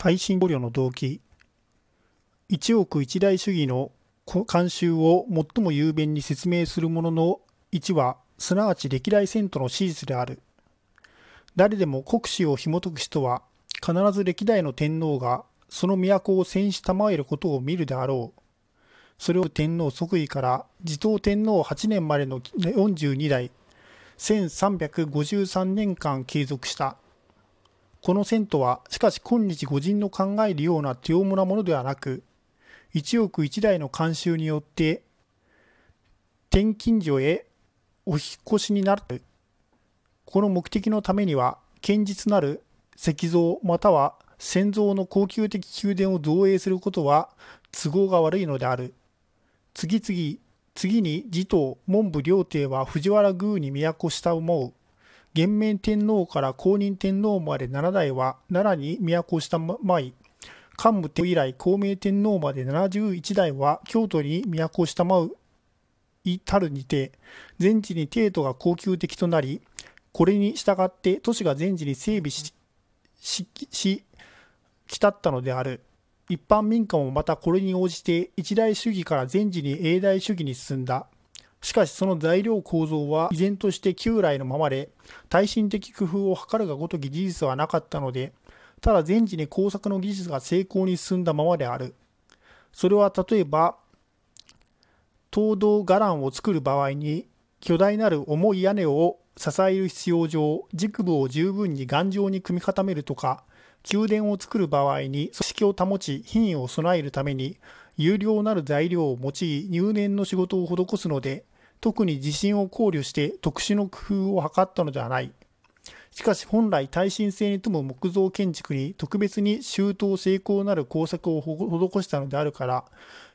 耐震考慮の動機。一億一大主義の慣習を最も雄弁に説明するものの1はすなわち歴代遷都の史実である。誰でも国史を紐解く人は必ず歴代の天皇がその都を戦死賜えることを見るであろう。それを天皇即位から持統天皇8年までの42代1353年間継続した。この遷都はしかし今日御人の考えるような手重なものではなく一億一代の慣習によって転勤所へお引越しになる。この目的のためには堅実なる石像または戦像の高級的宮殿を造営することは都合が悪いのである。次々次に持統文部両帝は藤原宮に都した思う。元明天皇から公認天皇まで7代は奈良に都をしたまい桓武天皇以来孔明天皇まで71代は京都に都をしたまう至るにて全地に帝都が高級的となりこれに従って都市が全地に整備ししし来たったのである一般民家もまたこれに応じて一大主義から全時に永代主義に進んだ。しかしその材料構造は依然として旧来のままで、耐震的工夫を図るがごとき事実はなかったので、ただ全時に工作の技術が成功に進んだままである。それは例えば、東道伽藍を作る場合に、巨大なる重い屋根を支える必要上、軸部を十分に頑丈に組み固めるとか、宮殿を作る場合に組織を保ち品位を備えるために有料なる材料を用い入念の仕事を施すので特に地震を考慮して特殊の工夫を図ったのではない。しかし本来耐震性に富む木造建築に特別に周到成功なる工作を施したのであるから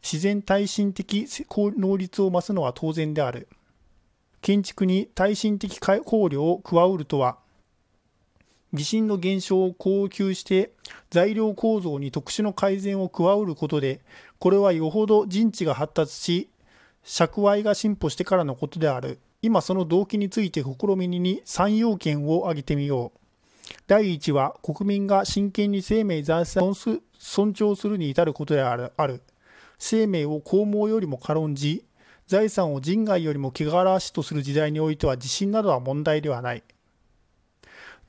自然耐震的能率を増すのは当然である。建築に耐震的考慮を加うるとは地震の減少を高級して材料構造に特殊の改善を加うることでこれはよほど人知が発達し尺合が進歩してからのことである。今その動機について試みに3要件を挙げてみよう。第1は国民が真剣に生命財産を尊重するに至ることである。生命を公務よりも軽んじ財産を人外よりも汚らわしとする時代においては地震などは問題ではない。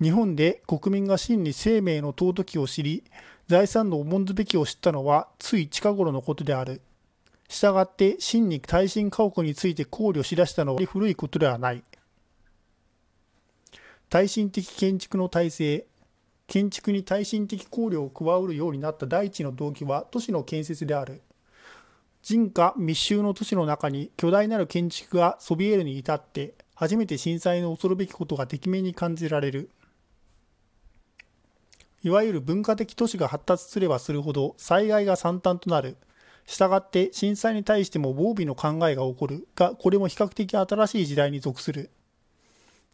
日本で国民が真に生命の尊きを知り、財産の重んずべきを知ったのはつい近頃のことである。したがって真に耐震家屋について考慮しだしたのは古いことではない。耐震的建築の体制、建築に耐震的考慮を加うるようになった第一の動機は都市の建設である。人家密集の都市の中に巨大なる建築がそびえるに至って初めて震災の恐るべきことがてきめに感じられる。いわゆる文化的都市が発達すればするほど災害が惨憺となる。したがって震災に対しても防備の考えが起こるが、これも比較的新しい時代に属する。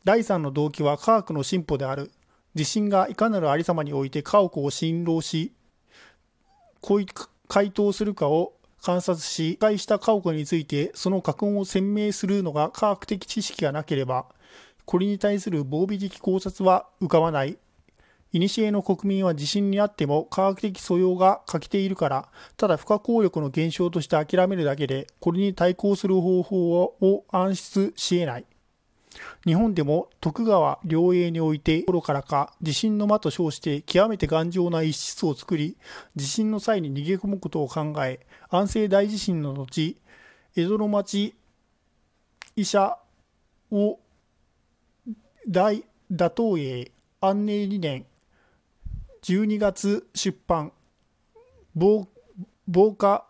第3の動機は科学の進歩である。地震がいかなるありさまにおいて家屋を振動し、回答するかを観察し、破壊した家屋についてその格音を鮮明するのが科学的知識がなければ、これに対する防備的考察は浮かばない古の国民は地震にあっても科学的素養が欠けているから、ただ不可抗力の現象として諦めるだけで、これに対抗する方法を暗出し得ない。日本でも徳川両営において頃からか地震の間と称して極めて頑丈な一室を作り地震の際に逃げ込むことを考え安政大地震の後江戸の町医者を大打倒営安寧理念12月出版。防防火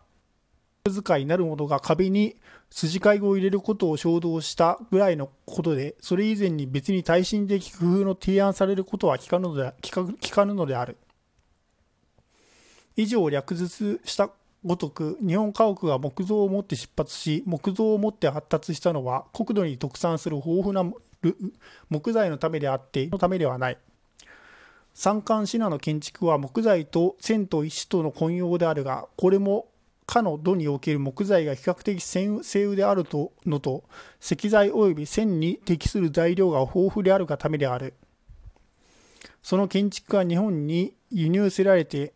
使いなるものが壁に筋交いを入れることを衝動したぐらいのことでそれ以前に別に耐震的工夫の提案されることは聞かぬので聞かぬのである。以上略述したごとく日本家屋が木造を持って出発し木造を持って発達したのは国土に特産する豊富な木材のためであってのためではない。三冠シナの建築は木材と線と石との混用であるがこれもかの土における木材が比較的精雨であるとのと石材及び線に適する材料が豊富であるがためである。その建築が日本に輸入せられて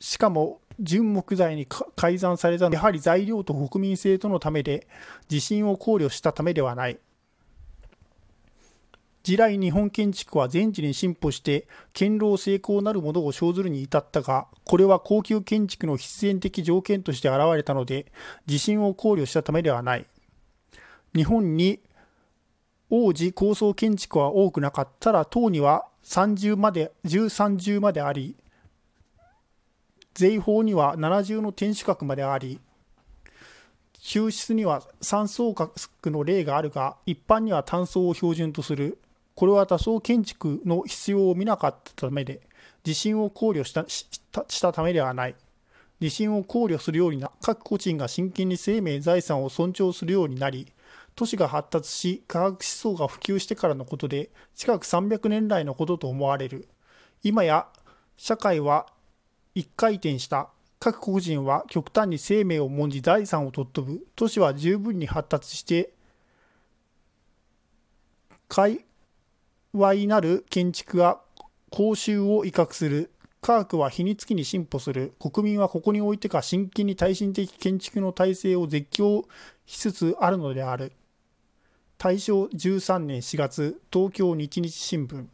しかも純木材に改ざんされたのはやはり材料と国民性とのためで地震を考慮したためではない。地来日本建築は全地に進歩して堅牢成功なるものを生ずるに至ったがこれは高級建築の必然的条件として現れたので地震を考慮したためではない。日本に王子高層建築は多くなかったら塔には30まで13重まであり税法には70の天守閣まであり抽出には三層角の例があるが一般には単層を標準とする。これは多層建築の必要を見なかったためで、地震を考慮したしたためではない。地震を考慮するようにな、各個人が真剣に生命、財産を尊重するようになり、都市が発達し、科学思想が普及してからのことで、近く300年来のことと思われる。今や、社会は一回転した。各個人は極端に生命を重んじ財産を尊ぶ。都市は十分に発達して、猥なる建築は公衆を威嚇する。科学は日に月に進歩する。国民はここにおいてか真剣に耐震的建築の体制を絶叫しつつあるのである。大正13年4月、東京日日新聞。